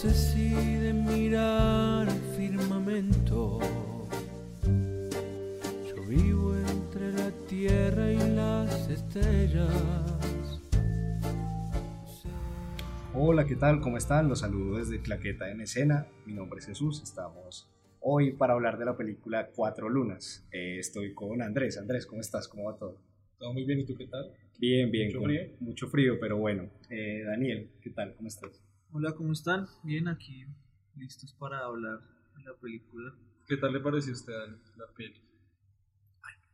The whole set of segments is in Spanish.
sé si de mirar al firmamento. Yo vivo entre la tierra y las estrellas. Hola, ¿qué tal? ¿Cómo están? Los saludo desde Claqueta en Escena. Mi nombre es Jesús. Estamos hoy para hablar de la película Cuatro Lunas. Eh, estoy con Andrés. Andrés, ¿cómo estás? ¿Cómo va todo? Todo muy bien, ¿y tú qué tal? Bien, bien. ¿Mucho con frío? Mucho frío, pero bueno. Eh, Daniel, ¿qué tal? ¿Cómo estás? Hola, ¿cómo están? Bien, aquí listos para hablar de la película. ¿Qué tal le pareció a usted la peli?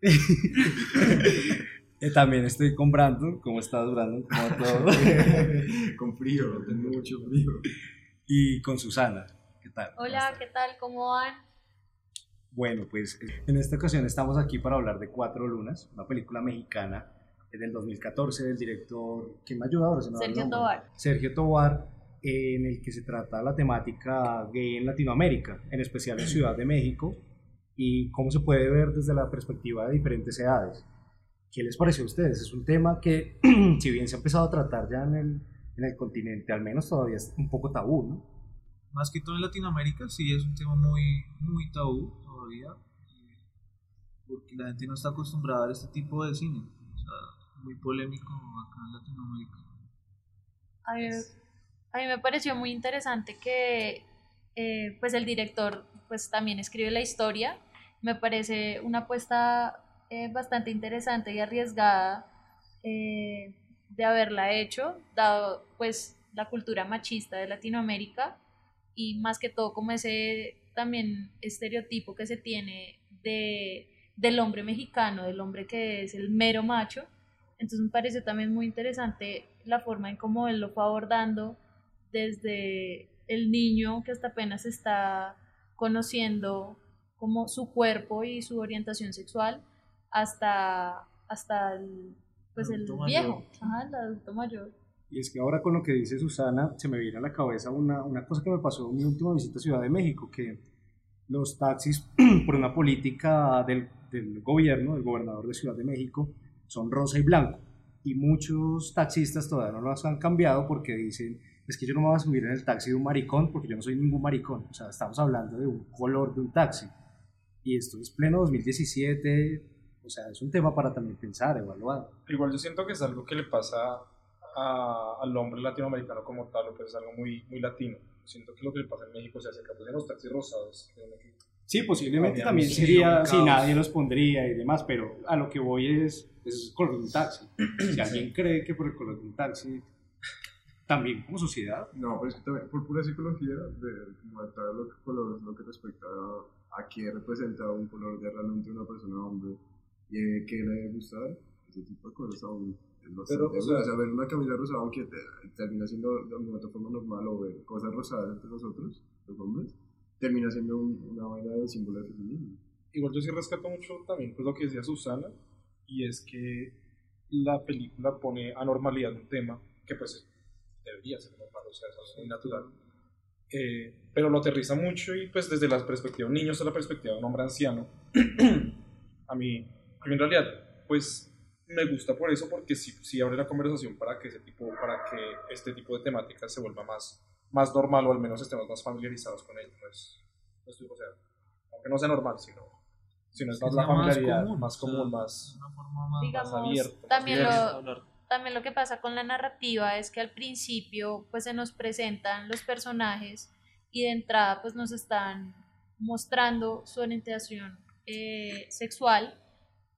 Eh, también estoy con Brandon. ¿Cómo estás, Brandon? ¿Cómo va todo? Con frío, tengo mucho frío. y con Susana. ¿Qué tal? ¿Cómo Hola? ¿qué tal? ¿Cómo van? Bueno, pues en esta ocasión estamos aquí para hablar de Cuatro Lunas, una película mexicana eh, del 2014 del director, ¿quién me? Se va el Sergio. Tobar. Sergio Tobar, en el que se trata la temática gay en Latinoamérica, en especial en Ciudad de México, y cómo se puede ver desde la perspectiva de diferentes edades. ¿Qué les pareció a ustedes? Es un tema que, si bien se ha empezado a tratar ya en el, en el continente, al menos todavía es un poco tabú, ¿no? Más que todo en Latinoamérica, sí es un tema muy, muy tabú todavía, porque la gente no está acostumbrada a ver este tipo de cine. O sea, muy polémico acá en Latinoamérica. A mí, a mí me pareció muy interesante que eh, pues el director pues también escribe la historia. Me parece una apuesta eh, bastante interesante y arriesgada eh, de haberla hecho, dado pues la cultura machista de Latinoamérica y más que todo como ese también estereotipo que se tiene de, del hombre mexicano, del hombre que es el mero macho. Entonces me pareció también muy interesante la forma en cómo él lo fue abordando desde el niño que hasta apenas está conociendo como su cuerpo y su orientación sexual hasta, hasta el, pues el Adulto viejo, ajá, el adulto mayor. Y es que ahora con lo que dice Susana, se me viene a la cabeza una, una cosa que me pasó en mi última visita a Ciudad de México, que los taxis, por una política del, del gobierno, del gobernador de Ciudad de México, son rosa y blanco. Y muchos taxistas todavía no los han cambiado porque dicen, es que yo no me voy a subir en el taxi de un maricón porque yo no soy ningún maricón. O sea, estamos hablando de un color de un taxi. Y esto es pleno 2017, o sea, es un tema para también pensar, evaluar. Igual yo siento que es algo que le pasa a- al hombre latinoamericano como tal, o pues es algo muy, muy latino. Siento que lo que le pasa en México se acerca pues en los taxis rosados. Sí, posiblemente también sería si nadie los pondría y demás, pero a lo que voy es, es el color de un taxi. Si alguien cree que por el color de un taxi, también como sociedad, No, pero es que también por pura psicología, de, como de todo lo que, color- lo que respecta a, a qué representa un color de realmente una persona hombre y eh, qué le debe gustar, ese tipo de cosas aún Pero, o sea- bueno. O sea, ver una camisa rosada, aunque te- termina siendo de otra forma normal, o ver cosas rosadas entre nosotros, los hombres, termina siendo un- una vaina de símbolo de feminismo. Igual yo sí rescato mucho también pues, lo que decía Susana, y es que la película pone a normalidad un tema que pues debería ser normal, o sea, eso es muy natural. Eh, pero lo aterriza mucho y pues desde la perspectiva de un niño hasta la perspectiva de un hombre anciano, a mí, a mí en realidad pues me gusta por eso porque sí, sí abre la conversación para que ese tipo, para que este tipo de temáticas se vuelva más, más normal o al menos estemos más familiarizados con ello. No es, no estoy- o sea, aunque no sea normal, sino, sino es más la sea más familiaridad, común, más o sea, común, más... Una forma más, Digamos, más abierto, más también abierto lo. También lo que pasa con la narrativa es que al principio pues se nos presentan los personajes y de entrada pues nos están mostrando su orientación eh, sexual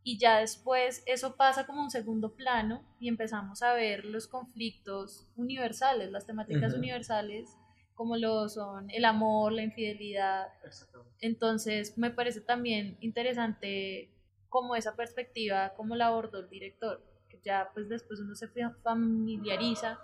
y ya después eso pasa como un segundo plano y empezamos a ver los conflictos universales, las temáticas universales como lo son el amor, la infidelidad, entonces me parece también interesante como esa perspectiva, como la abordó el director, que ya pues después uno se fa- familiariza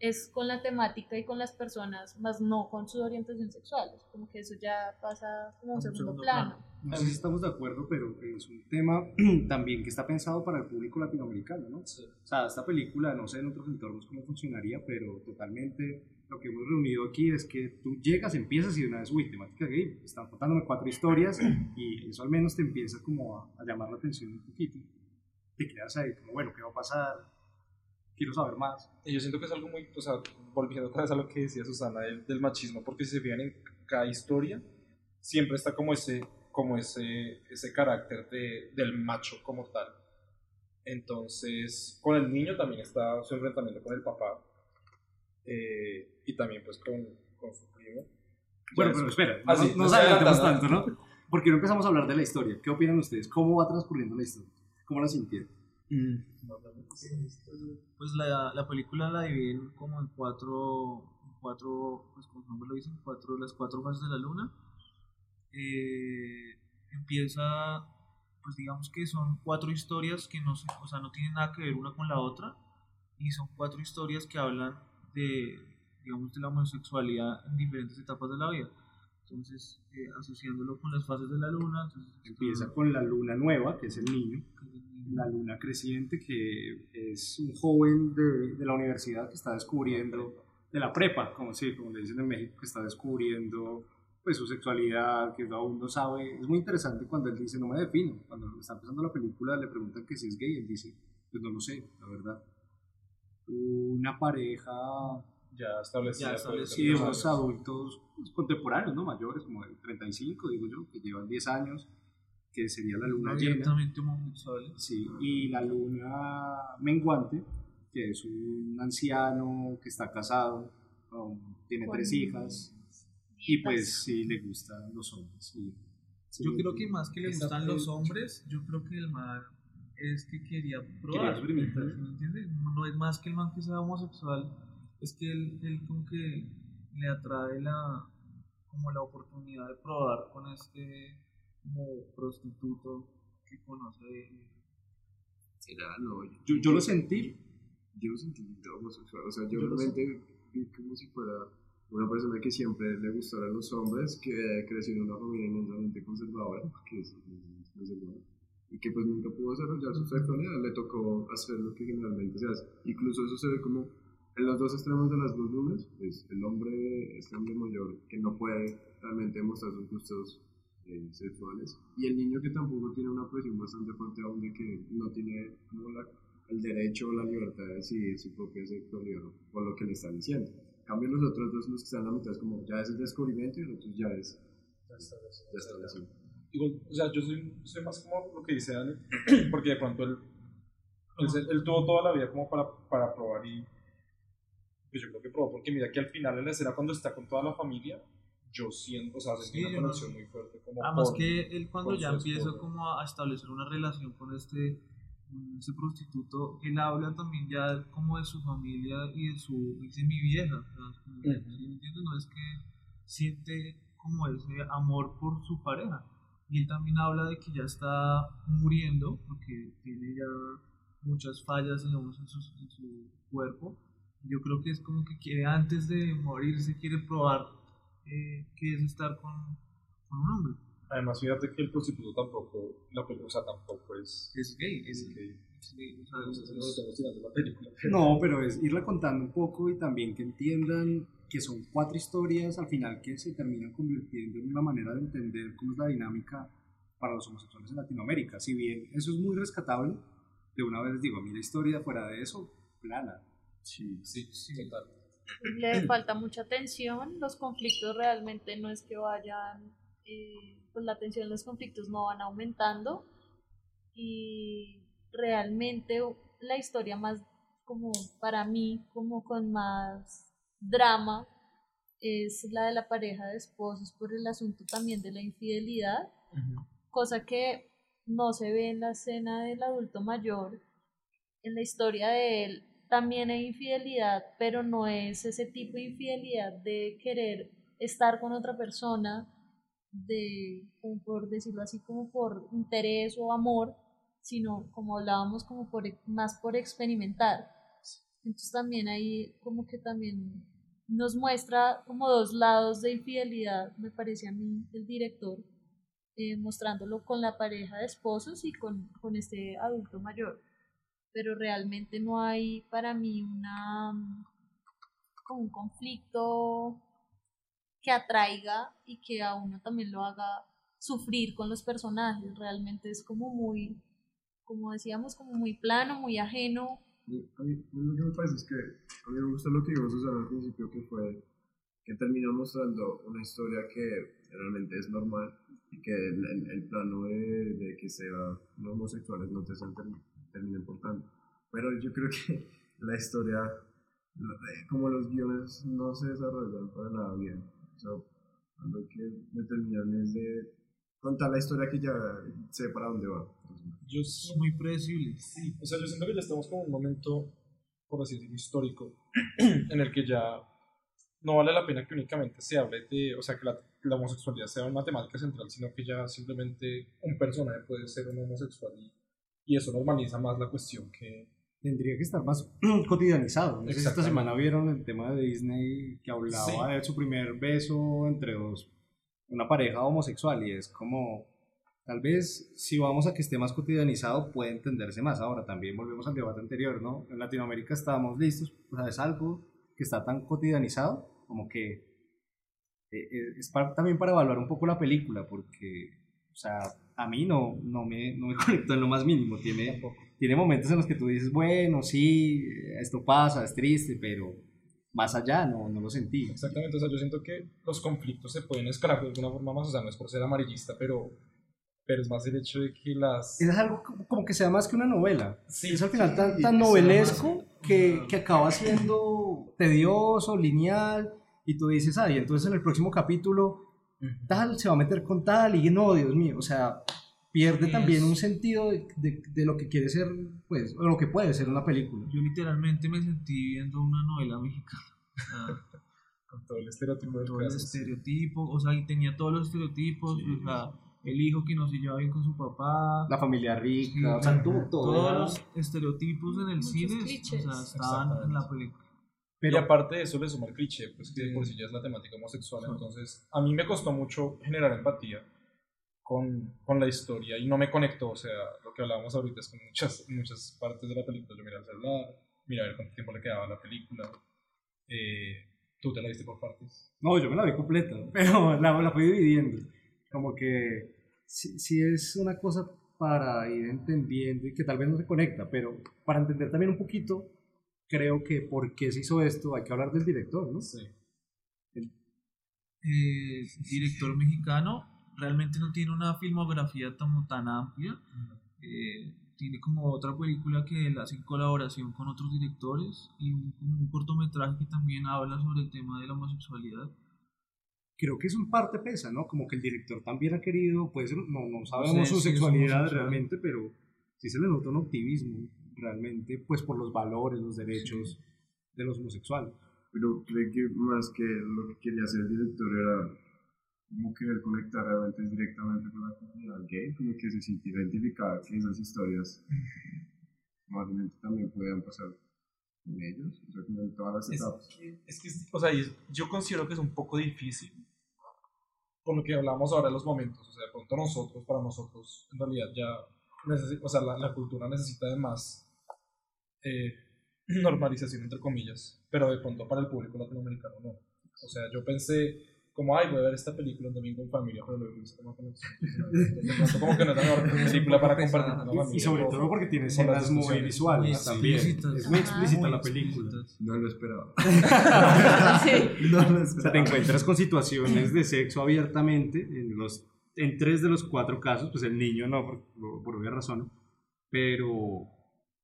es con la temática y con las personas, más no con su orientación sexual, como que eso ya pasa como un Un segundo, segundo plano. no sé si estamos de acuerdo, pero es un tema también que está pensado para el público latinoamericano, ¿no? O sea, esta película, no sé en otros entornos cómo funcionaría, pero totalmente lo que hemos reunido aquí es que tú llegas, empiezas y de una vez, uy, temática gay, están contándome cuatro historias y eso al menos te empieza como a, a llamar la atención un poquito. Te quedas ahí como, bueno, ¿qué va a pasar? quiero saber más. Y yo siento que es algo muy, o sea, volviendo otra vez a lo que decía Susana del, del machismo, porque si se fijan en cada historia, siempre está como ese, como ese, ese carácter de, del macho como tal. Entonces, con el niño también está su enfrentamiento con el papá eh, y también pues con, con su primo. Bueno, pero es- espera, Ah, no sí, nos no tanto, ¿no? Porque no empezamos a hablar de la historia. ¿Qué opinan ustedes? ¿Cómo va transcurriendo la historia? ¿Cómo la sintieron? Pues la, la película la dividen como en cuatro, cuatro pues como su nombre lo dicen, cuatro, las cuatro fases de la luna. Eh, empieza, pues digamos que son cuatro historias que no, se, o sea, no tienen nada que ver una con la otra y son cuatro historias que hablan de, digamos, de la homosexualidad en diferentes etapas de la vida. Entonces, eh, asociándolo con las fases de la luna, entonces, Empieza con la luna nueva, que es el niño. La luna creciente, que es un joven de, de la universidad que está descubriendo, de la prepa, como, sí, como le dicen en México, que está descubriendo pues su sexualidad, que aún no sabe. Es muy interesante cuando él dice, no me defino. Cuando está empezando la película le preguntan que si es gay, él dice, pues no lo sé, la verdad. Una pareja Ya establecida. Ya pues, y de unos adultos pues, contemporáneos, ¿no? Mayores, como de 35, digo yo, que llevan 10 años, que sería la luna llena. abiertamente homosexuales. Sí, y la luna menguante, que es un anciano que está casado, um, tiene tres hijas, y pues sí le gustan los hombres. y- sí, Yo creo que más que le gustan los hombres, yo creo que el man es que quería Quería probar. experimentar. ¿Me entiendes? No, no es más que el man que sea homosexual, es que él, él como que le atrae la como la oportunidad de probar con este como prostituto que conoce Era, no, yo, Yo, lo sentí, yo lo sentí homosexual. O sea, yo realmente vi como si fuera una persona que siempre le gustaran los hombres, que creció en una familia inmensamente conservadora, que es es conservadora, y que pues nunca pudo desarrollar su sexualidad, le tocó hacer lo que generalmente se hace. Incluso eso se ve como en los dos extremos de las dos lunas, pues el hombre, este hombre mayor, que no puede realmente mostrar sus gustos eh, sexuales, y el niño que tampoco tiene una presión bastante fuerte aún de que no tiene como la, el derecho o la libertad de decidir su propia sexualidad por lo que le están diciendo. En cambio los otros dos, los que están en la mitad, es como ya es el descubrimiento y el otro ya es Ya establecido. ya establecido. Igual, o sea, yo soy, soy más como lo que dice Dani, porque de pronto él, él, él tuvo toda la vida como para, para probar y pues yo creo que probó, porque mira que al final en la escena cuando está con toda la familia, yo siento, o sea, Sí, una yo no- conexión muy fuerte como Además por- que él cuando ya su empieza como a establecer una relación con este, este prostituto, él habla también ya como de su familia y de su, dice mi vieja, o sea, es como- Ujú. ¿sí me entiendes? No es que siente como ese amor por su pareja. Y él también habla de que ya está muriendo porque tiene ya muchas fallas digamos, en, sus- en su cuerpo. Yo creo que es como que quiere antes de morirse, quiere probar eh, qué es estar con, con un hombre. Además, fíjate que el prostituto tampoco, la película, o sea, tampoco es... Es gay, es es gay. gay. Sí, o sea, No es- la película. Pero es irla contando un poco y también que entiendan que son cuatro historias al final que se terminan convirtiendo en una manera de entender cómo es la dinámica para los homosexuales en Latinoamérica. Si bien eso es muy rescatable, de una vez les digo, a mí la historia fuera de eso, plana. Sí, sí, total. le falta mucha tensión, los conflictos realmente no es que vayan, eh, pues la tensión, los conflictos no van aumentando y realmente la historia más como para mí, como con más drama, es la de la pareja de esposos por el asunto también de la infidelidad, cosa que no se ve en la escena del adulto mayor, en la historia de él también hay infidelidad, pero no es ese tipo de infidelidad de querer estar con otra persona, de, por decirlo así, como por interés o amor, sino como hablábamos, como por, más por experimentar. Entonces también ahí como que también nos muestra como dos lados de infidelidad, me parece a mí, el director, eh, mostrándolo con la pareja de esposos y con, con este adulto mayor pero realmente no hay para mí una como un conflicto que atraiga y que a uno también lo haga sufrir con los personajes. Realmente es como muy como decíamos como muy plano muy ajeno. A mí, a mí lo que me parece es que a mí me gusta lo que dijo Susana al principio, que fue que terminó mostrando una historia que realmente es normal y que el, el, el plano de, de que sea homosexuales no te term- termina importando. Pero yo creo que la historia, eh, como los guiones no se desarrollan para nada bien. O sea, lo que determinan es de contar la historia que ya sé para dónde va. Yo Es muy predecible. Sí, o sea, yo siento que ya estamos como en un momento, por así decirlo, histórico, en el que ya no vale la pena que únicamente se hable de, o sea, que la, la homosexualidad sea una temática central, sino que ya simplemente un personaje puede ser un homosexual y, y eso normaliza más la cuestión que... Tendría que estar más cotidianizado. No sé si esta semana vieron el tema de Disney que hablaba Sí. de su primer beso entre dos, una pareja homosexual y es como, tal vez si vamos a que esté más cotidianizado puede entenderse más. Ahora también volvemos al debate anterior, ¿no? En Latinoamérica estábamos listos, o sea, es algo que está tan cotidianizado como que eh, eh, es para- también para evaluar un poco la película porque, o sea, a mí no, no, me, no me conectó en lo más mínimo. Tiene, tiene momentos en los que tú dices, bueno, sí, esto pasa, es triste, pero más allá no, no lo sentí. Exactamente, o sea, yo siento que los conflictos se pueden escalar de alguna forma más, o sea, no es por ser amarillista, pero, pero es más el hecho de que las... Es algo como- que sea más que una novela. Sí, es al final tan, sí, tan sea novelesco más que, que acaba siendo tedioso, lineal, y tú dices, ay, entonces en el próximo capítulo tal se va a meter con tal, y no, Dios mío, o sea, pierde Sí, también es- un sentido de, de- de lo que quiere ser, pues, o lo que puede ser una película. Yo literalmente me sentí viendo una novela mexicana. Sea, Con todo el estereotipo del todo el estereotipo, o sea, y tenía todos los estereotipos, o sea, el hijo que no se lleva bien con su papá, La familia rica, Sí, o sea, todo, todo todos era- los estereotipos en el Muchos cine, clichés. o sea, estaban en la película. Pero- y aparte de eso le suma el cliché, pues que por sí ya es la temática homosexual. Entonces, a mí me costó mucho generar empatía con, con la historia y no me conectó. O sea, lo que hablábamos ahorita es que muchas, muchas partes de la película yo miré el celular, miré a ver cuánto tiempo le quedaba a la película. Eh, Tú te la viste por partes. No, yo me la vi completa, pero la, la fui dividiendo. Como que sí, sí es una cosa para ir entendiendo y que tal vez no se conecta, pero para entender también un poquito, creo que por qué se hizo esto, hay que hablar del director, ¿no? Sí. eh, director mexicano, realmente no tiene una filmografía tan, tan amplia. Eh, tiene como otra película que él hace en colaboración con otros directores y un, un cortometraje que también habla sobre el tema de la homosexualidad. Creo que eso en parte pesa, ¿no? Como que el director también ha querido, pues no, no sabemos Sí, su sí, es sexualidad realmente, pero sí se le nota un optimismo realmente, pues por los valores, los derechos de los homosexuales. Pero creo que más que lo que quería hacer el director era como querer conectar realmente directamente con la comunidad gay, como que se sintiera identificada que esas historias probablemente también podían pasar con ellos, o sea, como en todas las Es etapas. que, es que, o sea, yo considero que es un poco difícil. Por lo que hablamos ahora de los momentos. O sea, de pronto nosotros, para nosotros, en realidad ya, o sea, la, la cultura necesita de más eh, normalización, entre comillas. Pero de pronto para el público latinoamericano no. O sea, yo pensé, como, ay, voy a ver esta película un domingo en familia, pero luego hice como como que no es la mejor película para compartir con la familia. Y sobre todo porque tiene escenas muy visuales también. Es muy explícita Muy la película. explícitas. No lo esperaba. Sí. no lo O sea, te esperaba. encuentras con situaciones de sexo abiertamente en, los, en tres de los cuatro casos, pues el niño no, por, por obvias razones, pero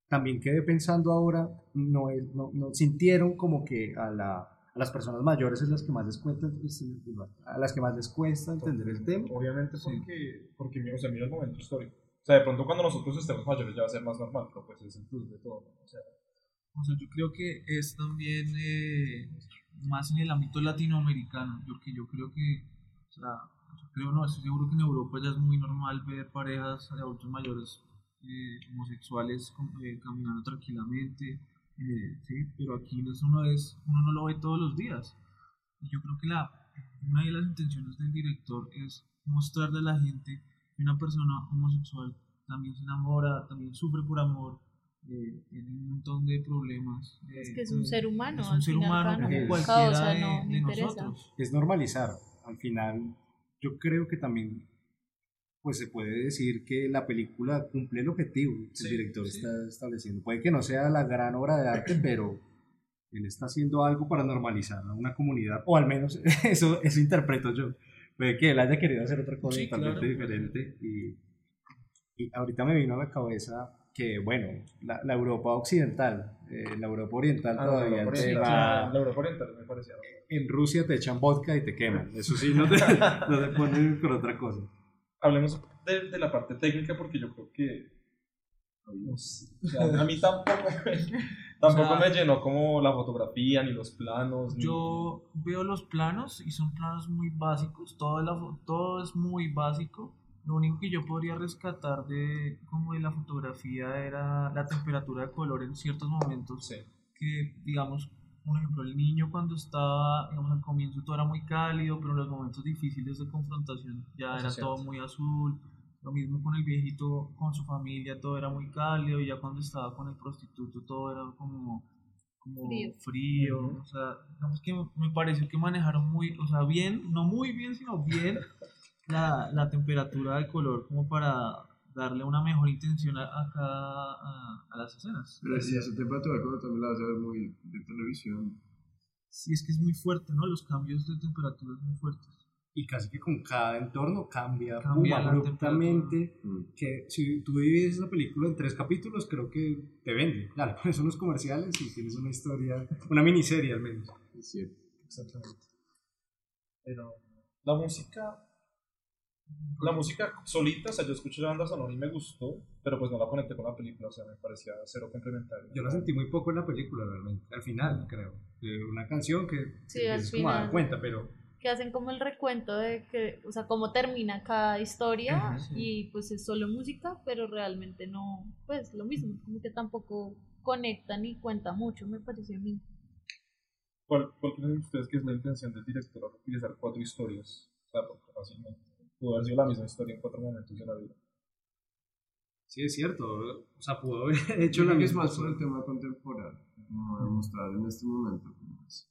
también quedé pensando ahora, no, es, no, no sintieron como que a, la, a las personas mayores es las que más les cuesta, a las que más les cuesta entender el tema. Obviamente porque, porque o sea, mira el momento histórico. O sea, de pronto cuando nosotros estemos mayores ya va a ser más normal, pero pues es el plus de todo. ¿no? O sea, O sea, yo creo que es también eh, más en el ámbito latinoamericano, porque yo creo que, o sea, yo creo no, estoy seguro que en Europa ya es muy normal ver parejas de adultos mayores eh, homosexuales eh, caminando tranquilamente, eh, ¿sí? pero aquí eso no es, uno no lo ve todos los días. Y yo creo que la, una de las intenciones del director es mostrarle a la gente que una persona homosexual también se enamora, también sufre por amor, eh, tiene un montón de problemas. Es eh, que es un ser humano. es un ser humano como es cualquiera causa, de, no de interesa. nosotros. Es normalizar. Al final, yo creo que también pues se puede decir que la película cumple el objetivo que Sí, el director sí. está estableciendo. Puede que no sea la gran obra de arte, pero él está haciendo algo para normalizar a una comunidad, o al menos eso, eso interpreto yo. Puede que él haya querido hacer otra cosa Sí, totalmente claro. diferente. Y, y ahorita me vino a la cabeza que, bueno, la, la Europa occidental, eh, la Europa oriental Ah, todavía la Europa Oriental, va- la Europa Oriental me parecía. en Rusia te echan vodka y te queman. Eso sí, no te, no te ponen con otra cosa. Hablemos de, de la parte técnica porque yo creo que no sé, o sea, a mí tampoco, me, tampoco O sea, me llenó como la fotografía ni los planos. ni- Yo veo los planos y son planos muy básicos, todo, la todo es muy básico. Lo único que yo podría rescatar de como de la fotografía era la temperatura de color en ciertos momentos. Sí. Que, digamos, por ejemplo, el niño cuando estaba, digamos, al comienzo todo era muy cálido, pero en los momentos difíciles de confrontación ya Eso era cierto. todo muy azul. Lo mismo con el viejito, con su familia, todo era muy cálido, y ya cuando estaba con el prostituto todo era como, como Frío. frío. O sea, digamos que me pareció que manejaron muy, o sea, bien, no muy bien, sino bien la, la temperatura del color como para darle una mejor intención a, a cada, a, a las escenas. Pero si esa temperatura como también la vas a ver muy de televisión. Sí, es que es muy fuerte, ¿no? Los cambios de temperatura son muy fuertes. Y casi que con cada entorno cambia, Cambia la abruptamente. Mm. Que si tú divides esa película en tres capítulos, creo que te vende. Claro, pones unos comerciales y tienes una historia, una miniserie al menos. Es cierto. Exactamente. Pero la música, la música solita, o sea, yo escuché la banda sonora y me gustó, pero pues no la conecté con la película, o sea, me parecía cero complementario. Yo la sentí muy poco en la película, realmente. Al final, creo. De una canción que Sí, al empiezas como a dar final. cuenta, pero que hacen como el recuento de que, o sea, cómo termina cada historia Ujú, sí. y pues es solo música, pero realmente no, pues lo mismo, como que tampoco conecta ni cuenta mucho, me pareció a mí. ¿Cuál, ¿Cuál creen ustedes que es la intención del director al utilizar cuatro historias? O sea, porque fácilmente pudo haber sido la misma historia en cuatro momentos de la vida. sí es cierto. O sea, pudo haber hecho la que es misma más por el tema contemporáneo, como de mostrar en este momento cómo es,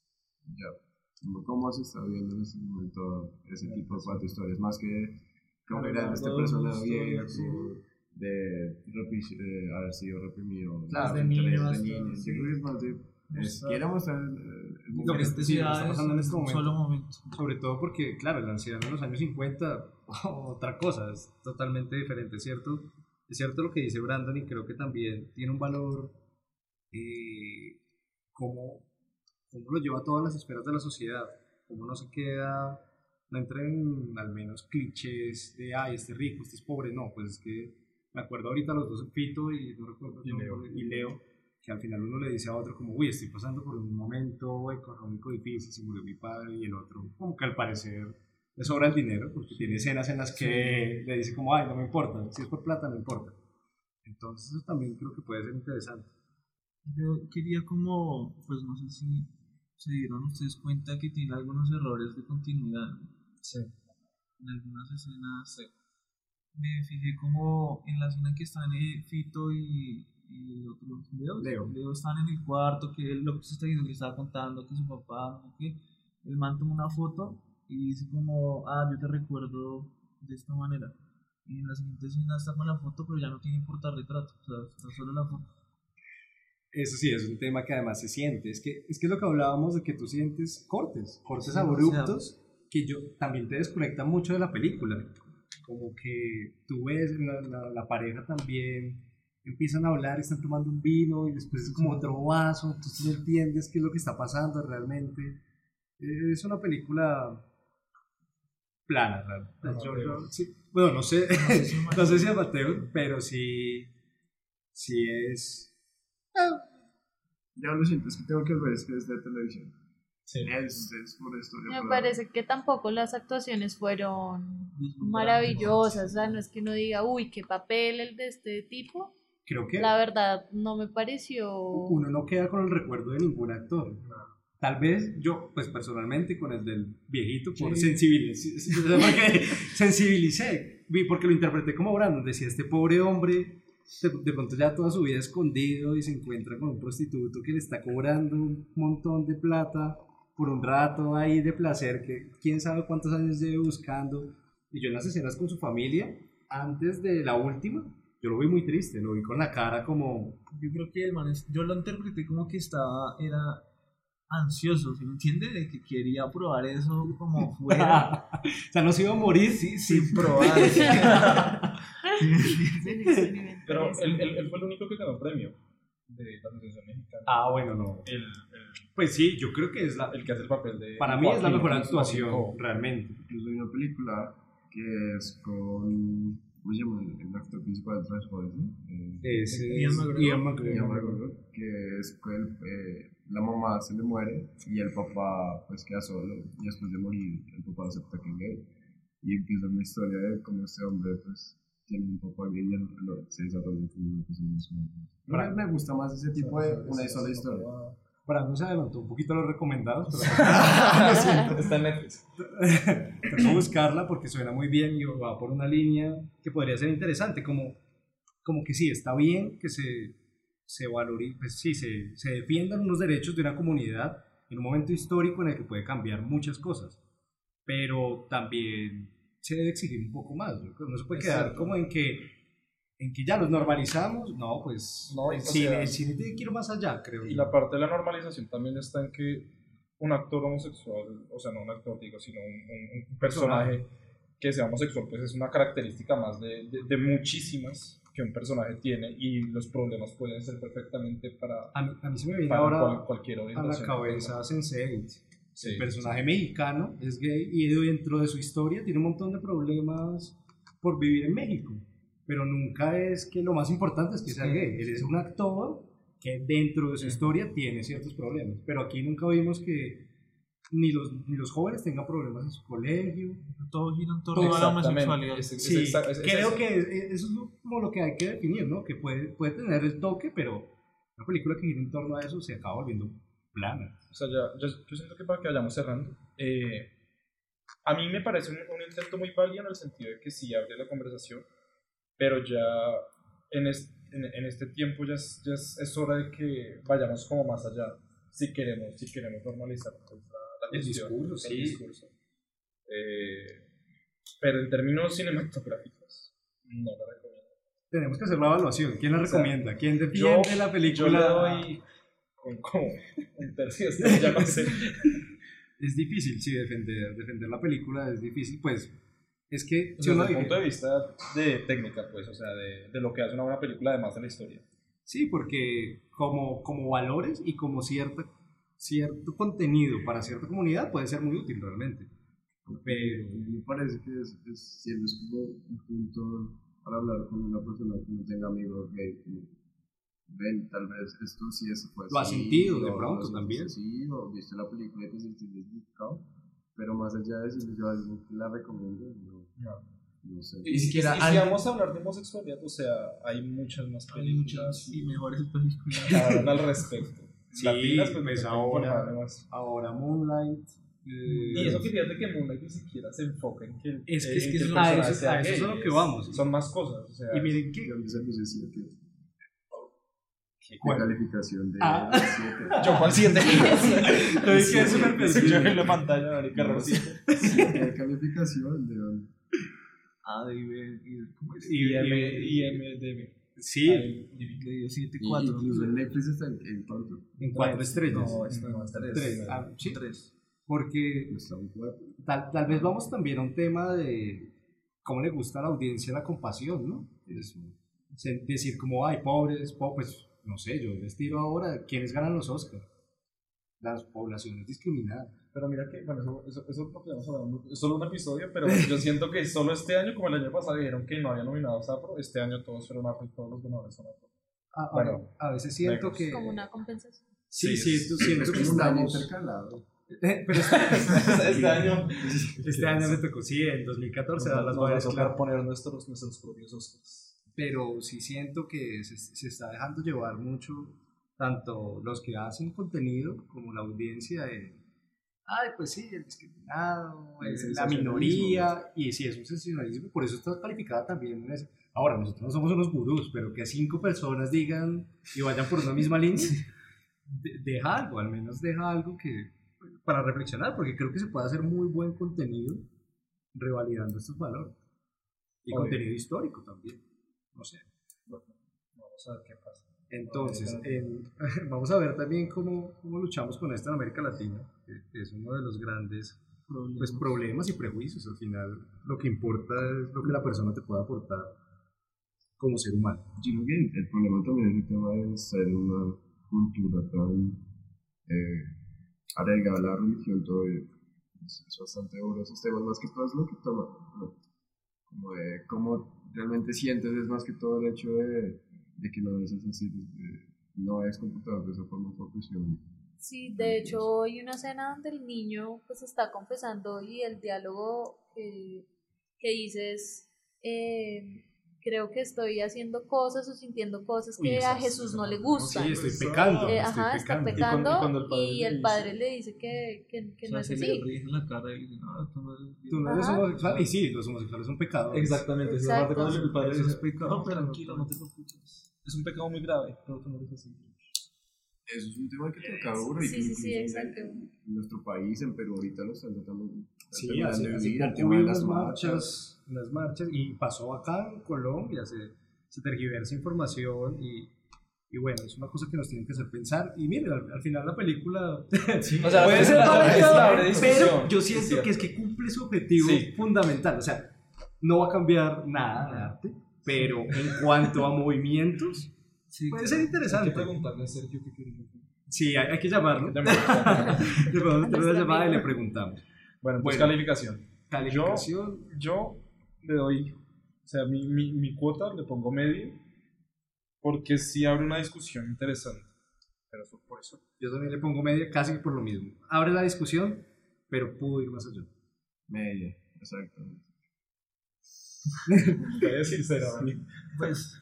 ya, como cómo se está viendo en este momento ese tipo de cuatro historias, más que como era este Hablando de personaje historia, viejo, sí. de, de haber sido reprimido, Claro, desde de niño tres hasta- niño. Yo creo que es más de, es, Mostrar- Lo que momento. es- sí, está pasando en este momento. solo momento. Sobre todo porque, claro, el anciano en los años 50, otra cosa, es totalmente diferente, ¿cierto? Es cierto lo que dice Brandon y creo que también tiene un valor eh, como, como lo lleva a todas las esferas de la sociedad, como no se queda, no entra en al menos clichés de, ay, este es rico, este es pobre, no, pues es que me acuerdo ahorita los dos, Fito y no recuerdo Y Leo. y Leo, que al final uno le dice a otro como, uy, estoy pasando por un momento económico difícil, se murió mi padre, y el otro, como que al parecer le sobra el dinero, porque tiene escenas en las que le dice como, ay, no me importa, si es por plata, no importa. Entonces eso también creo que puede ser interesante. Yo quería como, pues no sé si se dieron ustedes cuenta que tiene algunos errores de continuidad. Sí. En algunas escenas me fijé como en la escena que están eh, Fito y el otro Leo, Leo. están en el cuarto, que él lo que se está diciendo, le estaba contando que su papá, no qué, el man toma una foto y dice como, ah, yo te recuerdo de esta manera. Y en la siguiente escena está con la foto, pero ya no tiene portarretrato, o sea, está solo la foto. Eso sí, es un tema que además se siente. Es que es que lo que hablábamos de que tú sientes cortes, cortes Sí, abruptos, que yo también te desconectan mucho de la película. Como que tú ves la, la, la pareja también, empiezan a hablar, están tomando un vino y después es como otro vaso, entonces no entiendes qué es lo que está pasando realmente. Eh, Es una película plana. Yo- yo- sí, bueno, no sé, no sé si amateur, pero sí, sí es... Ya lo siento, es que tengo que ver, es que es de televisión. Sí. Es, es por historia. Me parece que tampoco las actuaciones fueron maravillosas, o sea, no es que uno diga, uy, qué papel el de este tipo, Creo que... la verdad no me pareció... uno no queda con el recuerdo de ningún actor. Tal vez yo, pues personalmente, con el del viejito, por sensibilicé, porque sensibilicé, vi- porque lo interpreté como Brandon, decía, este pobre hombre, de, de pronto ya toda su vida escondido y se encuentra con un prostituto que le está cobrando un montón de plata por un rato ahí de placer, que quién sabe cuántos años lleve buscando, y yo en las escenas con su familia, antes de la última, yo lo vi muy triste, lo vi con la cara como... Yo creo que el man, es- yo lo interpreté como que estaba, era ansioso, ¿sí me entiende? De que quería probar eso como fuera, o sea, no se iba a morir. sí, sin probar. Pero él, él, él fue el único que ganó premio de la Asociación Mexicana. Ah, bueno, no. El, el, Pues sí, yo creo que es la... el que hace el papel de. Para mí es la mejor actuación, Joaquín. realmente. Incluso hay una película que es con. ¿Cómo se llama? El actor principal de Transformers. Eh, Es, Ian es McGregor. Ian McGregor. Que es que el, eh, la mamá se le muere y el papá pues queda solo y después de morir el papá acepta que es gay y empieza una historia de cómo este hombre pues tiene un papá gay y él lo- se desarrolla como una persona me, me gusta más ese tipo de una sola historia Brandon se adelantó un poquito a los recomendados, pero lo siento. Está en Netflix. Tengo que buscarla porque suena muy bien y va por una línea que podría ser interesante, como, como que sí, está bien que se, se valorice, pues sí, se, se defiendan unos derechos de una comunidad en un momento histórico en el que puede cambiar muchas cosas, pero también se debe exigir un poco más, ¿no? no se puede quedar Exacto. como en que, en que ya los normalizamos, no, pues No, el, cine, sea, el cine tiene que ir más allá, creo Y yo. la parte de la normalización también está en que un actor homosexual, o sea, no un actor, digo, sino un, un- personaje que sea homosexual, pues es una característica más de, de, de muchísimas que un personaje tiene y los problemas pueden ser perfectamente para, A mí, a mí se me viene para ahora cual- cualquier a la cabeza Sense8. Sí, el personaje mexicano es gay y dentro de su historia tiene un montón de problemas por vivir en México. Pero nunca es que lo más importante es que sea gay. Él es un actor que dentro de su historia tiene ciertos problemas. Pero aquí nunca vimos que ni los, ni los jóvenes tengan problemas en su colegio. Todo gira en torno a la homosexualidad. Es- es Sí, es- es creo que es- eso es lo- como lo que hay que definir, ¿no? Que puede, puede tener el toque, pero una película que gira en torno a eso se acaba volviendo plana. O sea, ya, yo, yo siento que para que vayamos cerrando, eh, a mí me parece un, un intento muy válido en el sentido de que sí abre la conversación, pero ya en, es- en, en este tiempo ya, es, ya es, es hora de que vayamos como más allá, si queremos, si queremos normalizar pues, la, la El cuestión, discurso, el sí. discurso. Eh, pero en términos cinematográficos, no la recomiendo. Tenemos que hacer la evaluación. ¿Quién la O sea, recomienda? ¿Quién defiende la Yo película? le doy con, como un tercio, ya no sé. Es difícil, sí, defender, defender la película es difícil, pues es que si Desde uno el dice- punto de vista de técnica, pues, o sea, de, de lo que hace una buena película además de la historia. sí, porque como, como valores y como cierta, cierto contenido para cierta comunidad puede ser muy útil realmente. Pero me parece que es, es, siempre es como un punto para hablar con una persona que no tenga amigos gay como, ven, tal vez esto sí eso fue Lo has sentido de o pronto también. así, o viste la película y te sentiste pero más allá de decirle yo a alguien que la recomiendo no, no sé Y, si- siquiera y si alguien- vamos a hablar de homosexualidad, o sea, hay muchas más Hay películas muchas y mejores películas. que al respecto. Sí, Latinas, pues, pues ahora- ahora Moonlight... eh, Y eso que fíjate que Moonlight ni siquiera se enfoca en que Es que- es que el eso- a eso- sea a eso es a lo que vamos. Son más cosas, o sea, y miren que... yo empecé a decir siete ¿Qué ¿Cuál? calificación de Ah. siete yo Juan 7. Lo dije súper Yo en la pantalla, marica, No, error sí. siete. ¿Qué calificación de Ah, IM, y- IMDb. Sí, Le dio 7, y 4. incluso en Netflix está en, en cuánto en cuatro estrellas. No, esto no, tres. Tres. Ah, sí, 3. porque está en tal, tal vez vamos también a un tema de cómo le gusta a la audiencia la compasión, ¿no? Es, decir como, ay, pobres, po- pues, no sé, yo les tiro ahora, ¿quiénes ganan los Oscars? Las poblaciones discriminadas. Pero mira que, bueno, eso, eso, eso es lo que vamos hablando. Es solo un episodio, pero yo siento que solo este año, como el año pasado, dijeron que no había nominado a Sapro, este año todos fueron Afro y todos los ganadores son. A, a- Bueno, a veces siento negros. que... Como una compensación. Sí, Sí, siento, siento es que como un año estamos... intercalado Eh, Pero este, este año. este año me tocó, sí, en 2014 dar las madres claras. poner nuestros, nuestros propios Oscars. pero sí siento que se, se está dejando llevar mucho tanto los que hacen contenido como la audiencia de, ay, pues sí, el discriminado, El el- la minoría, y sí, es un sensacionalismo, por eso está calificada también. Ahora, nosotros no somos unos gurús, pero que cinco personas digan y vayan por una misma línea, de- deja algo, al menos deja algo que para reflexionar, porque creo que se puede hacer muy buen contenido revalidando estos valores. Y Obvio. contenido histórico también. No sé. Vamos a ver qué pasa. Entonces, en- vamos a ver también cómo, cómo luchamos con esto en América Latina, es uno de los grandes pues, problemas y prejuicios. Al final, lo que importa es lo que la persona te pueda aportar como ser humano. Yo creo que el problema también es el tema de ser una cultura tan eh, arraigada a la religión todavía. Es, es bastante duro esos temas, más que todo es lo que toma. ¿no? Como de cómo realmente sientes, es más que todo el hecho de, de que no es así, de- no es comportado de esa forma por presión. Sí, de hecho hay una escena donde el niño pues está confesando y el diálogo que, que dice es, eh, creo que estoy haciendo cosas o sintiendo cosas Uy, que esa a es- Jesús no le gustan. Sí, estoy pecando. Eh, estoy ajá, está pecando. pecando Y cuando- y cuando el padre y le el dice- padre le dice que, que, que O no sea, es si le así. ríes en la cara y dice, no, tú no eres Tú no eres homosexual. Y sí, los homosexuales son pecadores. Exactamente, Exacto. parte cuando el padre Eso es dice, pecado, no, tranquilo, no te preocupes. Es un pecado muy grave, pero tú no eres así. Eso es un tema que toca duro y Sí, que sí, sí, exacto. en nuestro país, en Perú, ahorita lo están tratando Sí, hace, de vivir, el tema de las marchas. marchas, unas marchas y pasó acá en Colombia, se, se tergiversa información y, y bueno, es una cosa que nos tiene que hacer pensar y miren, al, al final la película O sea, puede ser discusión, pero yo es siento cierto. que es que cumple su objetivo Sí. fundamental, o sea, no va a cambiar nada de arte, pero en cuanto a movimientos, Sí, puede ser Hay interesante. que preguntarle a Sergio qué decir. Sí, hay, hay que llamarlo. Le podemos hacer una llamada y le preguntamos. Bueno, pues Bueno. calificación. Calificación, Yo le doy, o sea, mi, mi, mi cuota le pongo medio, porque sí abre una discusión interesante. Pero eso- por eso. Yo también le pongo media casi por lo mismo. Abre la discusión, pero pudo ir más allá. Media, exacto. Voy a decir cero, Dani. Pues,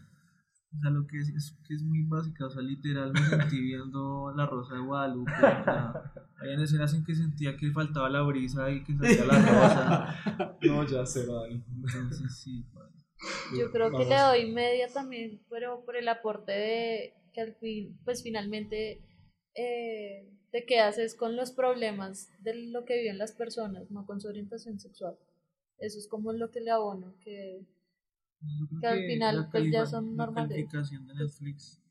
o sea, lo que es, es que es muy básica, o sea, literal me sentí viendo La Rosa de Guadalupe, o sea, habían escenas en que sentía que faltaba la brisa y que salía la rosa, No, ya cero, Dani. entonces sí, vale. Yo creo que le doy media también, pero por el aporte de que al fin, pues finalmente eh, te quedas es con los problemas de lo que viven las personas, no con su orientación sexual. Eso es como lo que le abono, que Que al final, la pues, ya son la normales. calificación de Netflix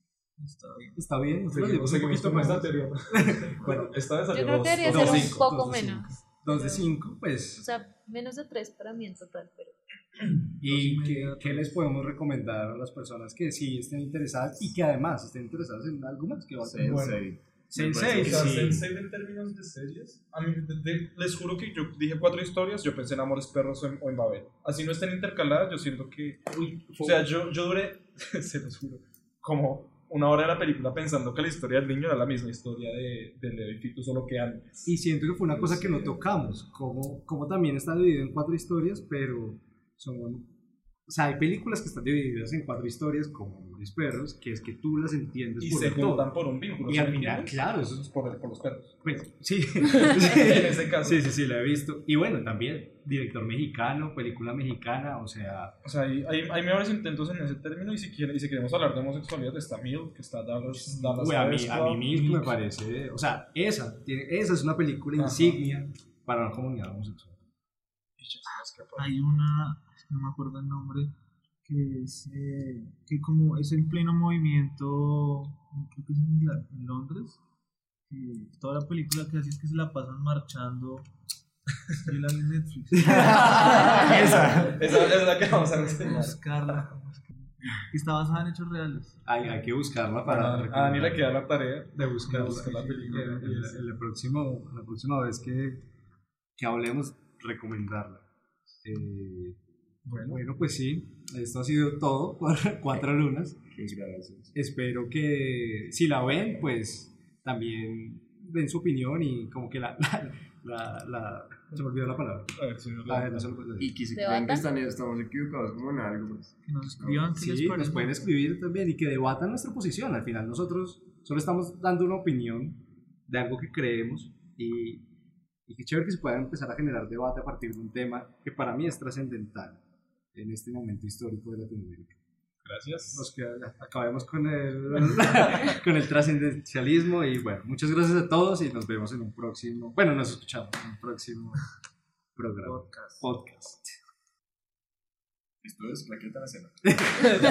está bien. Está bien, seguimos poquito con esta más. teoría. bueno, esta vez yo creo dos- que debería dos ser de un cinco. poco menos. Dos de cinco, O pues. sea, menos de tres para mí en total, pero ¿Y qué, qué les podemos recomendar a las personas que sí estén interesadas y que además estén interesadas en algo más que va a ser bueno? Sensei. Sí. Sensei en términos de series, a mí, de- de- les juro que yo dije cuatro historias, yo pensé en Amores Perros o en, o en Babel. Así no estén intercaladas, yo siento que... o sea, yo, yo duré, se los juro, como una hora de la película pensando que la historia del niño era la misma historia de, de Leo y Fito, solo que antes. Y siento que fue una cosa que no tocamos, como, como también está dividido en cuatro historias, pero son... O sea, hay películas que están divididas en cuatro historias, como Amores Perros, que es que tú las entiendes Y por se juntan por un vínculo. Y ¿sí al final, claro, eso es Por, por los perros. Bueno, sí. en ese caso. Sí, sí, sí, la he visto. Y bueno, también, director mexicano, película mexicana, o sea, O sea, hay, hay, hay mejores intentos en ese término y si, quiere, y si queremos hablar de homosexualidad está Milk, que está Dallas, Dallas uy, a mí, a mí mismo me parece, o sea, esa, tiene, esa es una película Ajá. insignia para la comunidad homosexual. Hay una, no me acuerdo el nombre, que es, eh, que como es en pleno movimiento, creo que es en, Londres, que toda la película que hace es que se la pasan marchando. Y la vi en Netflix. esa, esa es la que vamos a reseñar. Buscarla. ¿cómo es que- que Está basada en hechos reales. Hay, hay que buscarla para... A Dani le queda la tarea de buscarla. la película. El- el- el- el próximo, la próxima vez que, que hablemos, recomendarla. Eh, Bueno, bueno, pues sí, esto ha sido todo por Cuatro Lunas. Muchas gracias. espero que si la ven, pues también den su opinión y como que la... la, la, la- se me olvidó la palabra. a ver si La- la- no se lo puedo decir. Y que si creen que están, estamos equivocados como en algo, pues. Que nos escriban qué Sí, les nos pueden escribir también y que debatan nuestra posición. Al final nosotros solo estamos dando una opinión de algo que creemos y, y qué chévere que se pueda empezar a generar debate a partir de un tema que para mí es trascendental en este momento histórico de Latinoamérica. Gracias. Nos queda- acabemos con el, con el trascendencialismo y bueno, muchas gracias a todos y nos vemos en un próximo, bueno, nos escuchamos en un próximo programa, podcast. Esto es la Escena.